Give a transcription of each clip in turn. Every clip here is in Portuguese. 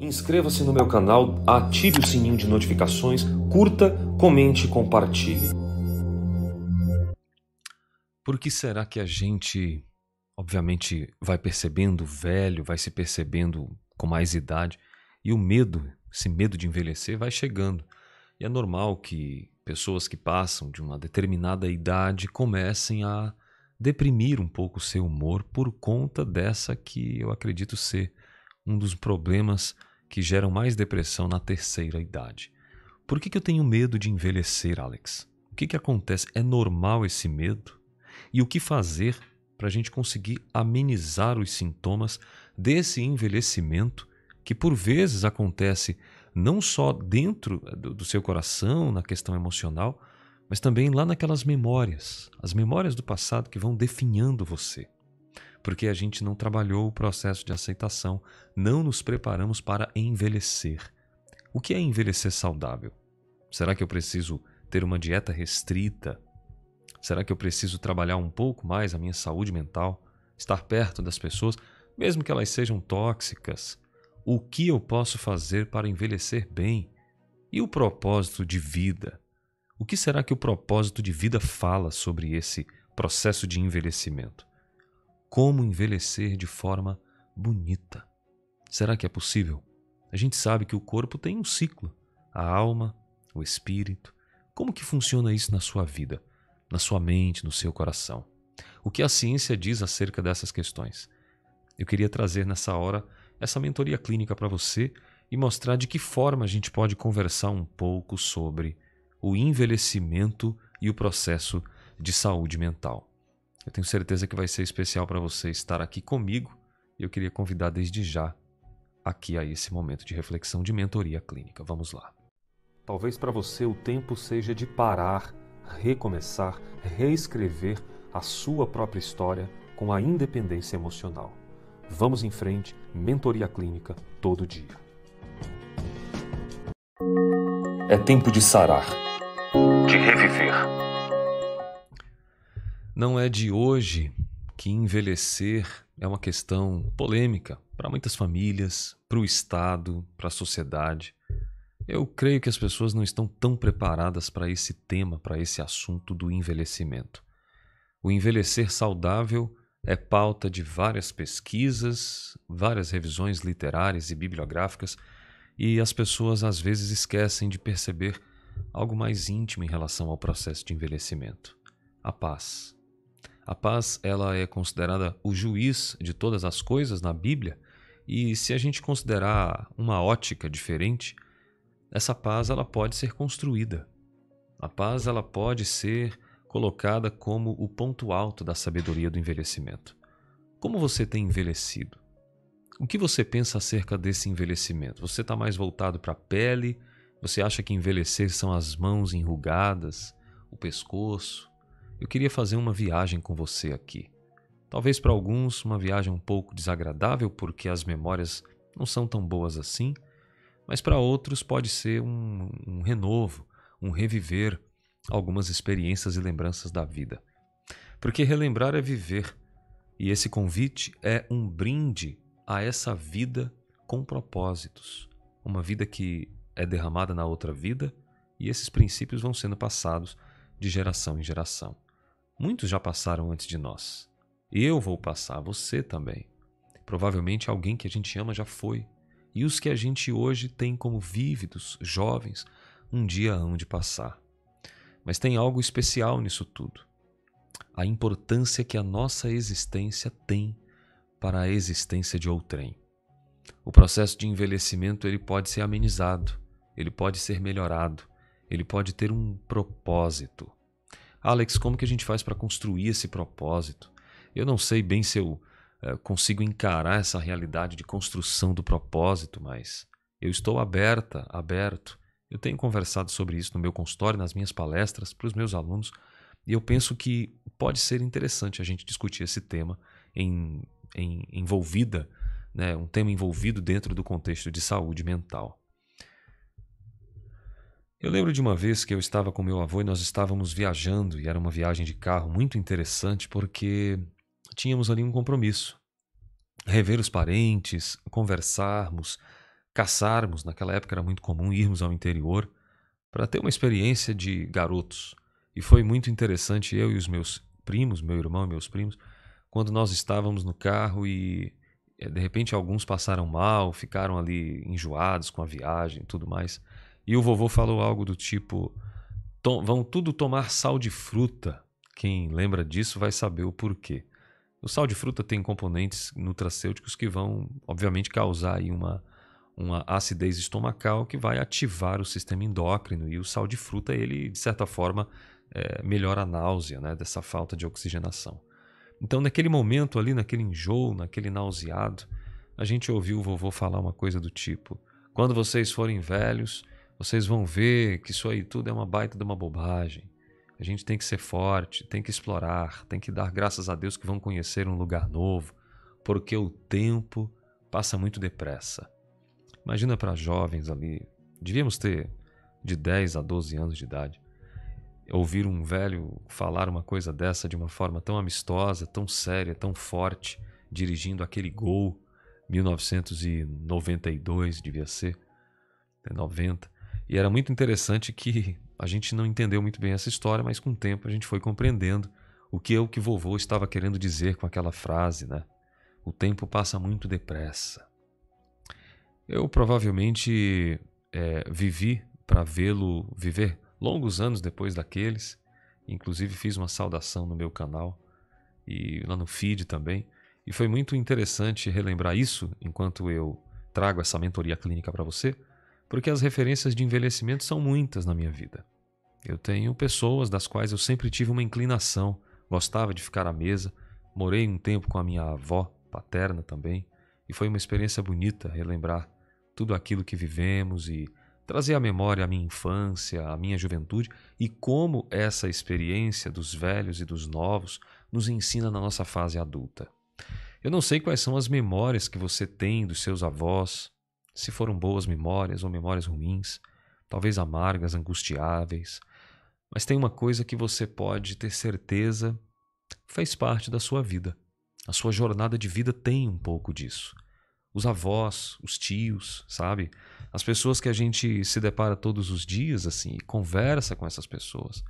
Inscreva-se no meu canal, ative o sininho de notificações, curta, comente e compartilhe. Por que será que a gente, obviamente, vai percebendo velho, vai se percebendo com mais idade e o medo, esse medo de envelhecer, vai chegando? E é normal que pessoas que passam de uma determinada idade comecem a deprimir um pouco o seu humor por conta dessa que eu acredito ser um dos problemas que geram mais depressão na terceira idade. Por que, que eu tenho medo de envelhecer, Alex? O que, que acontece? É normal esse medo? E o que fazer para a gente conseguir amenizar os sintomas desse envelhecimento que por vezes acontece não só dentro do seu coração, na questão emocional, mas também lá naquelas memórias, as memórias do passado que vão definhando você. Porque a gente não trabalhou o processo de aceitação, não nos preparamos para envelhecer. O que é envelhecer saudável? Será que eu preciso ter uma dieta restrita, Será que eu preciso trabalhar um pouco mais a minha saúde mental? Estar perto das pessoas, mesmo que elas sejam tóxicas? O que eu posso fazer para envelhecer bem? E o propósito de vida? O que será que o propósito de vida fala sobre esse processo de envelhecimento? Como envelhecer de forma bonita? Será que é possível? A gente sabe que o corpo tem um ciclo, a alma, o espírito. Como que funciona isso na sua vida? na sua mente, no seu coração. O que a ciência diz acerca dessas questões? Eu queria trazer nessa hora essa mentoria clínica para você e mostrar de que forma a gente pode conversar um pouco sobre o envelhecimento e o processo de saúde mental. Eu tenho certeza que vai ser especial para você estar aqui comigo e eu queria convidar desde já aqui a esse momento de reflexão de mentoria clínica. Vamos lá. Talvez para você o tempo seja de parar recomeçar, reescrever a sua própria história com a independência emocional. Vamos em frente, mentoria clínica todo dia. É tempo de sarar, de reviver. Não é de hoje que envelhecer é uma questão polêmica para muitas famílias, para o Estado, para a sociedade. Eu creio que as pessoas não estão tão preparadas para esse tema, para esse assunto do envelhecimento. O envelhecer saudável é pauta de várias pesquisas, várias revisões literárias e bibliográficas, e as pessoas às vezes esquecem de perceber algo mais íntimo em relação ao processo de envelhecimento: a paz. A paz, ela é considerada o juiz de todas as coisas na Bíblia, e se a gente considerar uma ótica diferente, essa paz ela pode ser construída. A paz ela pode ser colocada como o ponto alto da sabedoria do envelhecimento. Como você tem envelhecido? O que você pensa acerca desse envelhecimento? Você está mais voltado para a pele? Você acha que envelhecer são as mãos enrugadas, o pescoço? Eu queria fazer uma viagem com você aqui. Talvez para alguns uma viagem um pouco desagradável porque as memórias não são tão boas assim, mas para outros pode ser um, um renovo, um reviver algumas experiências e lembranças da vida. Porque relembrar é viver, e esse convite é um brinde a essa vida com propósitos, uma vida que é derramada na outra vida e esses princípios vão sendo passados de geração em geração. Muitos já passaram antes de nós. Eu vou passar, você também. Provavelmente alguém que a gente ama já foi, e os que a gente hoje tem como vívidos, jovens, um dia hão de passar. Mas tem algo especial nisso tudo. A importância que a nossa existência tem para a existência de outrem. O processo de envelhecimento ele pode ser amenizado, ele pode ser melhorado, ele pode ter um propósito. Alex, como que a gente faz para construir esse propósito? Eu não sei bem se eu eh, consigo encarar essa realidade de construção do propósito, mas eu estou aberta, aberto. Eu tenho conversado sobre isso no meu consultório, nas minhas palestras, para os meus alunos, e eu penso que pode ser interessante a gente discutir esse tema em, em envolvida, né, um tema envolvido dentro do contexto de saúde mental. Eu lembro de uma vez que eu estava com meu avô e nós estávamos viajando, e era uma viagem de carro muito interessante porque tínhamos ali um compromisso. Rever os parentes, conversarmos, caçarmos, naquela época era muito comum irmos ao interior para ter uma experiência de garotos. E foi muito interessante eu e os meus primos, meu irmão e meus primos, quando nós estávamos no carro e eh, de repente alguns passaram mal, ficaram ali enjoados com a viagem e tudo mais. E o vovô falou algo do tipo: vão tudo tomar sal de fruta. Quem lembra disso vai saber o porquê. O sal de fruta tem componentes nutracêuticos que vão, obviamente, causar aí uma, uma acidez estomacal que vai ativar o sistema endócrino. E o sal de fruta, ele, de certa forma, é, melhora a náusea né, dessa falta de oxigenação. Então, naquele momento ali, naquele enjoo, naquele nauseado, a gente ouviu o vovô falar uma coisa do tipo: quando vocês forem velhos, vocês vão ver que isso aí tudo é uma baita de uma bobagem. A gente tem que ser forte, tem que explorar, tem que dar graças a Deus que vão conhecer um lugar novo, porque o tempo passa muito depressa. Imagina para jovens ali, devíamos ter de 10 a 12 anos de idade, ouvir um velho falar uma coisa dessa de uma forma tão amistosa, tão séria, tão forte, dirigindo aquele gol 1992 devia ser, 90. E era muito interessante que a gente não entendeu muito bem essa história, mas com o tempo a gente foi compreendendo o que é o que vovô estava querendo dizer com aquela frase, né? O tempo passa muito depressa. Eu provavelmente é, vivi para vê-lo viver longos anos depois daqueles. Inclusive fiz uma saudação no meu canal e lá no feed também. E foi muito interessante relembrar isso enquanto eu trago essa mentoria clínica para você, porque as referências de envelhecimento são muitas na minha vida. Eu tenho pessoas das quais eu sempre tive uma inclinação, gostava de ficar à mesa, morei um tempo com a minha avó paterna também, e foi uma experiência bonita relembrar tudo aquilo que vivemos e trazer à memória a minha infância, a minha juventude e como essa experiência dos velhos e dos novos nos ensina na nossa fase adulta. Eu não sei quais são as memórias que você tem dos seus avós, se foram boas memórias ou memórias ruins, talvez amargas, angustiáveis. Mas tem uma coisa que você pode ter certeza fez parte da sua vida. A sua jornada de vida tem um pouco disso. Os avós, os tios, sabe? As pessoas que a gente se depara todos os dias assim e conversa com essas pessoas.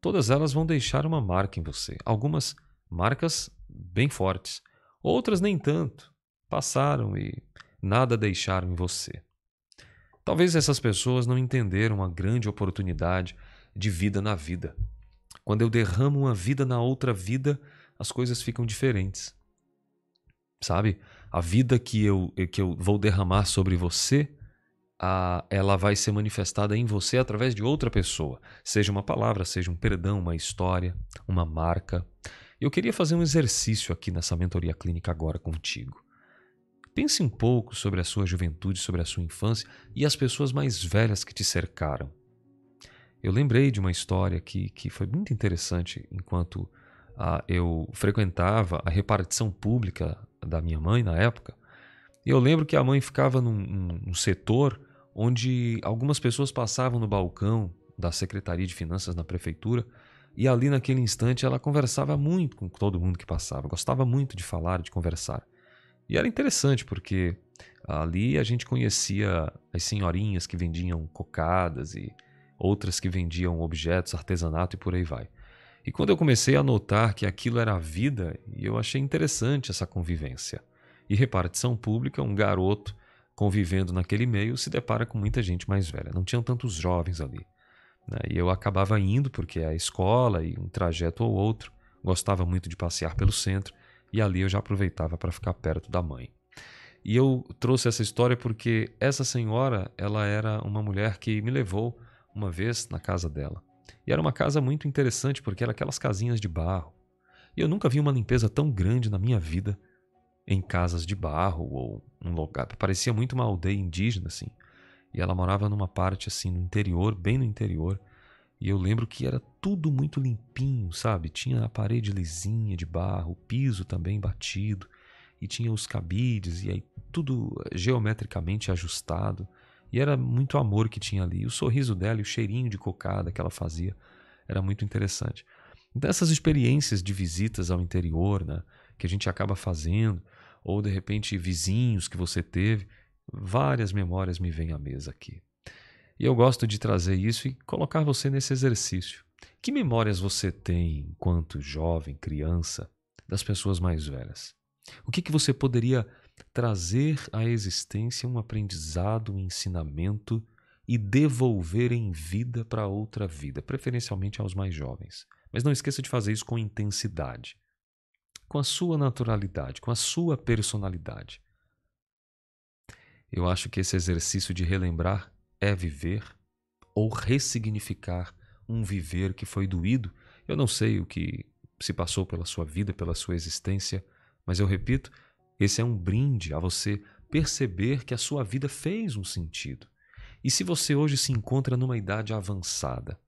Todas elas vão deixar uma marca em você. Algumas marcas bem fortes, outras nem tanto. Passaram e nada deixaram em você. Talvez essas pessoas não entenderam a grande oportunidade de vida na vida. Quando eu derramo uma vida na outra vida, as coisas ficam diferentes. Sabe? A vida que eu, que eu vou derramar sobre você, a, ela vai ser manifestada em você através de outra pessoa. Seja uma palavra, seja um perdão, uma história, uma marca. Eu queria fazer um exercício aqui nessa mentoria clínica agora contigo. Pense um pouco sobre a sua juventude, sobre a sua infância e as pessoas mais velhas que te cercaram. Eu lembrei de uma história que, que foi muito interessante enquanto uh, eu frequentava a repartição pública da minha mãe na época. Eu lembro que a mãe ficava num, num setor onde algumas pessoas passavam no balcão da Secretaria de Finanças na prefeitura e ali naquele instante ela conversava muito com todo mundo que passava, gostava muito de falar, de conversar. E era interessante porque ali a gente conhecia as senhorinhas que vendiam cocadas e outras que vendiam objetos, artesanato e por aí vai. E quando eu comecei a notar que aquilo era a vida, eu achei interessante essa convivência. E repartição pública, um garoto convivendo naquele meio se depara com muita gente mais velha. Não tinham tantos jovens ali. Né? E eu acabava indo porque é a escola e um trajeto ou outro. Gostava muito de passear pelo centro e ali eu já aproveitava para ficar perto da mãe. E eu trouxe essa história porque essa senhora, ela era uma mulher que me levou uma vez na casa dela. E era uma casa muito interessante porque era aquelas casinhas de barro. E eu nunca vi uma limpeza tão grande na minha vida em casas de barro ou um lugar. Parecia muito uma aldeia indígena assim. E ela morava numa parte assim no interior, bem no interior. E eu lembro que era tudo muito limpinho, sabe? Tinha a parede lisinha de barro, o piso também batido, e tinha os cabides, e aí tudo geometricamente ajustado. E era muito amor que tinha ali. O sorriso dela e o cheirinho de cocada que ela fazia era muito interessante. Então, essas experiências de visitas ao interior, né, que a gente acaba fazendo, ou de repente vizinhos que você teve, várias memórias me vêm à mesa aqui. E eu gosto de trazer isso e colocar você nesse exercício. Que memórias você tem enquanto jovem, criança, das pessoas mais velhas? O que, que você poderia trazer à existência um aprendizado, um ensinamento e devolver em vida para outra vida, preferencialmente aos mais jovens? Mas não esqueça de fazer isso com intensidade, com a sua naturalidade, com a sua personalidade. Eu acho que esse exercício de relembrar é viver ou ressignificar um viver que foi doído. Eu não sei o que se passou pela sua vida, pela sua existência, mas eu repito, esse é um brinde a você perceber que a sua vida fez um sentido. E se você hoje se encontra numa idade avançada,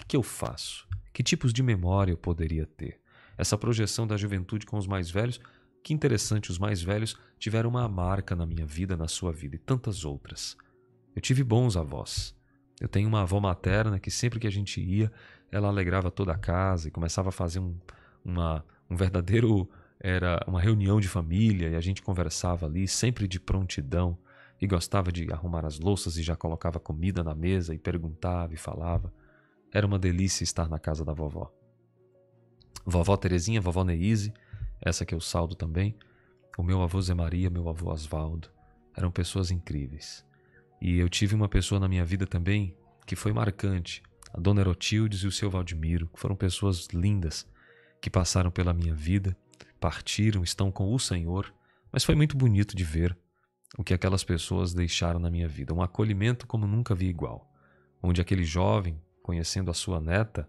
o que eu faço? Que tipos de memória eu poderia ter? Essa projeção da juventude com os mais velhos, que interessante, os mais velhos tiveram uma marca na minha vida, na sua vida e tantas outras. Eu tive bons avós. Eu tenho uma avó materna que sempre que a gente ia, ela alegrava toda a casa e começava a fazer um, uma, um verdadeiro era uma reunião de família e a gente conversava ali, sempre de prontidão, e gostava de arrumar as louças e já colocava comida na mesa e perguntava e falava. Era uma delícia estar na casa da vovó. Vovó Terezinha, vovó Neise, essa que eu saldo também, o meu avô Zé Maria, meu avô Osvaldo, eram pessoas incríveis. E eu tive uma pessoa na minha vida também que foi marcante, a dona Erotildes e o seu Valdemiro, que foram pessoas lindas que passaram pela minha vida, partiram, estão com o Senhor, mas foi muito bonito de ver o que aquelas pessoas deixaram na minha vida, um acolhimento como nunca vi igual, onde aquele jovem, conhecendo a sua neta,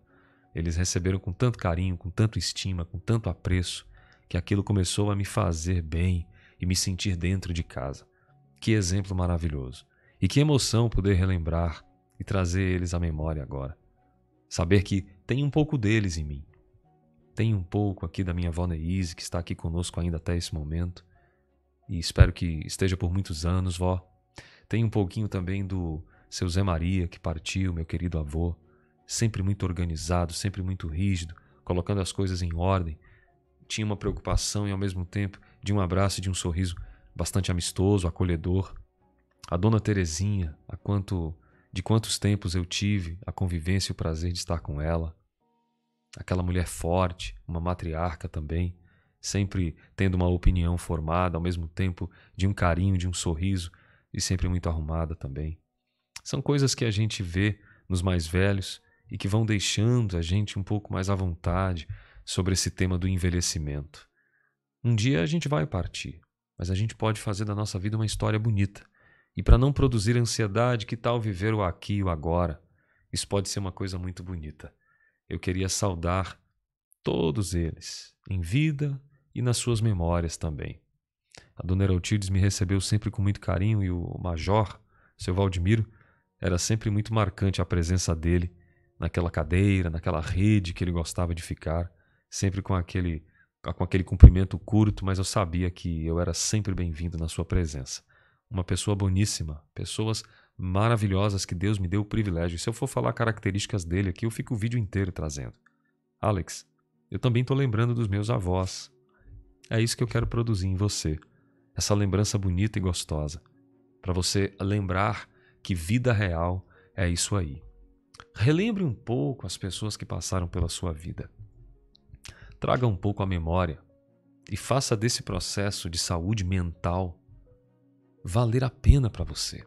eles receberam com tanto carinho, com tanto estima, com tanto apreço, que aquilo começou a me fazer bem e me sentir dentro de casa. Que exemplo maravilhoso! E que emoção poder relembrar e trazer eles à memória agora. Saber que tem um pouco deles em mim. Tem um pouco aqui da minha avó Neise, que está aqui conosco ainda até esse momento. E espero que esteja por muitos anos, vó. Tem um pouquinho também do seu Zé Maria, que partiu, meu querido avô. Sempre muito organizado, sempre muito rígido, colocando as coisas em ordem. Tinha uma preocupação e, ao mesmo tempo, de um abraço e de um sorriso bastante amistoso, acolhedor. A dona Terezinha, a quanto de quantos tempos eu tive a convivência e o prazer de estar com ela. Aquela mulher forte, uma matriarca também, sempre tendo uma opinião formada, ao mesmo tempo de um carinho, de um sorriso e sempre muito arrumada também. São coisas que a gente vê nos mais velhos e que vão deixando a gente um pouco mais à vontade sobre esse tema do envelhecimento. Um dia a gente vai partir, mas a gente pode fazer da nossa vida uma história bonita e para não produzir ansiedade, que tal viver o aqui e o agora? Isso pode ser uma coisa muito bonita. Eu queria saudar todos eles, em vida e nas suas memórias também. A dona Heraltides me recebeu sempre com muito carinho e o major, seu Valdemiro, era sempre muito marcante a presença dele naquela cadeira, naquela rede que ele gostava de ficar, sempre com aquele com aquele cumprimento curto, mas eu sabia que eu era sempre bem-vindo na sua presença uma pessoa boníssima, pessoas maravilhosas que Deus me deu o privilégio. E se eu for falar características dele aqui, eu fico o vídeo inteiro trazendo. Alex, eu também estou lembrando dos meus avós. É isso que eu quero produzir em você. Essa lembrança bonita e gostosa. Para você lembrar que vida real é isso aí. Relembre um pouco as pessoas que passaram pela sua vida. Traga um pouco a memória e faça desse processo de saúde mental valer a pena para você.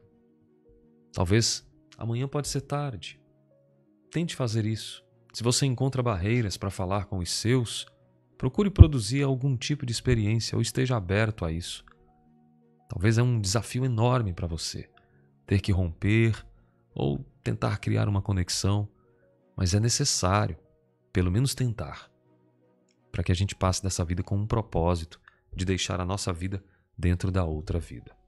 Talvez amanhã pode ser tarde. Tente fazer isso. Se você encontra barreiras para falar com os seus, procure produzir algum tipo de experiência ou esteja aberto a isso. Talvez é um desafio enorme para você ter que romper ou tentar criar uma conexão, mas é necessário, pelo menos tentar, para que a gente passe dessa vida com um propósito de deixar a nossa vida dentro da outra vida.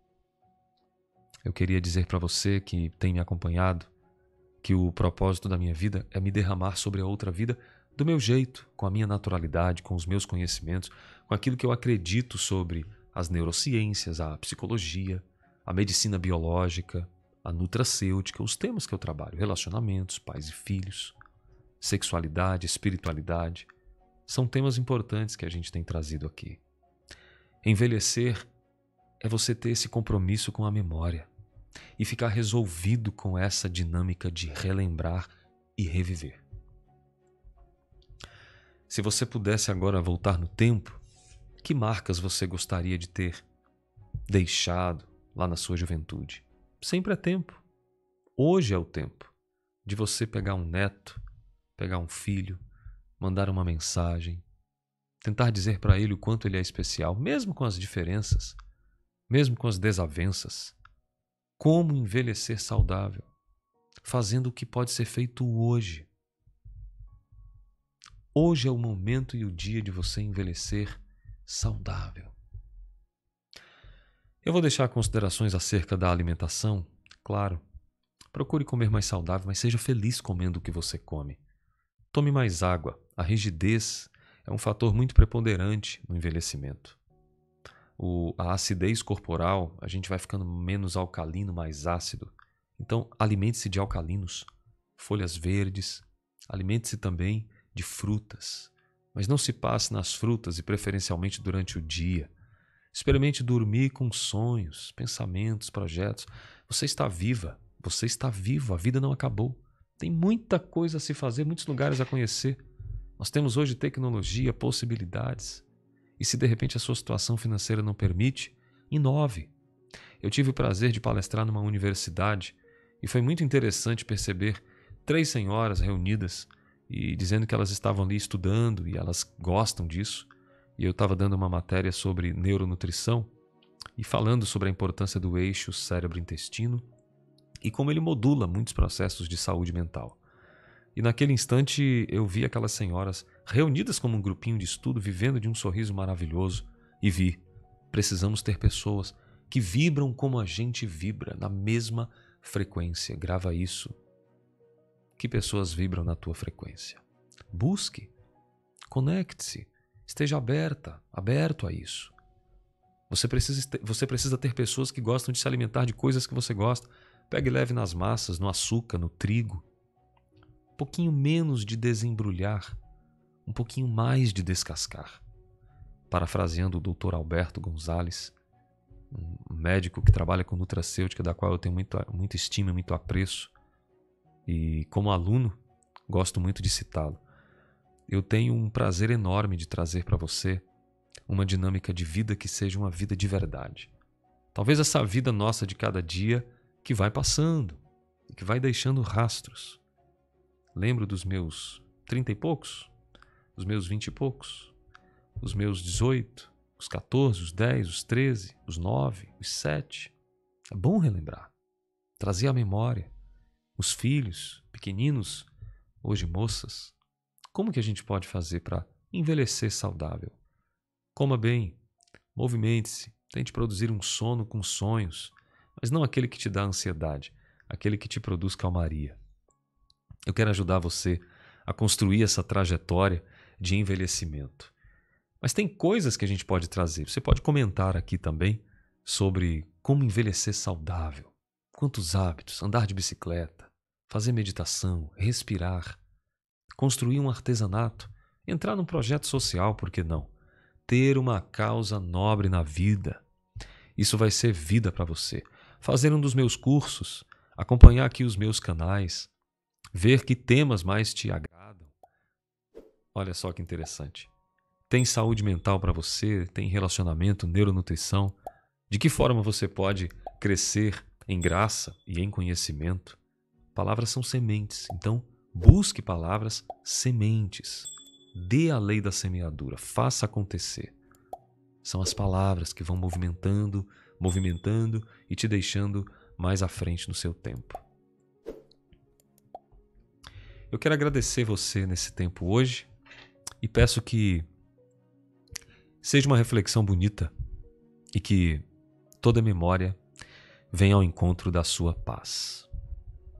Eu queria dizer para você que tem me acompanhado que o propósito da minha vida é me derramar sobre a outra vida do meu jeito, com a minha naturalidade, com os meus conhecimentos, com aquilo que eu acredito sobre as neurociências, a psicologia, a medicina biológica, a nutracêutica, os temas que eu trabalho, relacionamentos, pais e filhos, sexualidade, espiritualidade, são temas importantes que a gente tem trazido aqui. Envelhecer é você ter esse compromisso com a memória e ficar resolvido com essa dinâmica de relembrar e reviver. Se você pudesse agora voltar no tempo, que marcas você gostaria de ter deixado lá na sua juventude? Sempre é tempo. Hoje é o tempo de você pegar um neto, pegar um filho, mandar uma mensagem, tentar dizer para ele o quanto ele é especial, mesmo com as diferenças, mesmo com as desavenças. Como envelhecer saudável, fazendo o que pode ser feito hoje. Hoje é o momento e o dia de você envelhecer saudável. Eu vou deixar considerações acerca da alimentação, claro. Procure comer mais saudável, mas seja feliz comendo o que você come. Tome mais água. A rigidez é um fator muito preponderante no envelhecimento. O, a acidez corporal, a gente vai ficando menos alcalino, mais ácido. Então, alimente-se de alcalinos, folhas verdes, alimente-se também de frutas. Mas não se passe nas frutas e preferencialmente durante o dia. Experimente dormir com sonhos, pensamentos, projetos. Você está viva, você está vivo, a vida não acabou. Tem muita coisa a se fazer, muitos lugares a conhecer. Nós temos hoje tecnologia, possibilidades. E se de repente a sua situação financeira não permite, inove. Eu tive o prazer de palestrar numa universidade e foi muito interessante perceber três senhoras reunidas e dizendo que elas estavam ali estudando e elas gostam disso. E eu estava dando uma matéria sobre neuronutrição e falando sobre a importância do eixo cérebro-intestino e como ele modula muitos processos de saúde mental. E naquele instante eu vi aquelas senhoras reunidas como um grupinho de estudo, vivendo de um sorriso maravilhoso, e vi: precisamos ter pessoas que vibram como a gente vibra, na mesma frequência. Grava isso. Que pessoas vibram na tua frequência? Busque, conecte-se, esteja aberta, aberto a isso. Você precisa, você precisa ter pessoas que gostam de se alimentar de coisas que você gosta. Pegue leve nas massas, no açúcar, no trigo. Um pouquinho menos de desembrulhar, um pouquinho mais de descascar. Parafraseando o Dr. Alberto Gonzalez, um médico que trabalha com nutracêutica, da qual eu tenho muito, muita estima e muito apreço, e como aluno, gosto muito de citá-lo. Eu tenho um prazer enorme de trazer para você uma dinâmica de vida que seja uma vida de verdade. Talvez essa vida nossa de cada dia que vai passando e que vai deixando rastros. Lembro dos meus trinta e poucos, os meus vinte e poucos, os meus dezoito, os 14, os 10, os 13, os 9, os 7. É bom relembrar, trazer à memória os filhos pequeninos, hoje moças. Como que a gente pode fazer para envelhecer saudável? Coma bem, movimente-se, tente produzir um sono com sonhos, mas não aquele que te dá ansiedade, aquele que te produz calmaria. Eu quero ajudar você a construir essa trajetória de envelhecimento. Mas tem coisas que a gente pode trazer. Você pode comentar aqui também sobre como envelhecer saudável. Quantos hábitos? Andar de bicicleta, fazer meditação, respirar, construir um artesanato, entrar num projeto social, por que não? Ter uma causa nobre na vida. Isso vai ser vida para você. Fazer um dos meus cursos, acompanhar aqui os meus canais, ver que temas mais te agradam. Olha só que interessante. Tem saúde mental para você? Tem relacionamento, neuronutrição? De que forma você pode crescer em graça e em conhecimento? Palavras são sementes, então busque palavras sementes. Dê a lei da semeadura, faça acontecer. São as palavras que vão movimentando, movimentando e te deixando mais à frente no seu tempo. Eu quero agradecer você nesse tempo hoje e peço que seja uma reflexão bonita e que toda memória venha ao encontro da sua paz.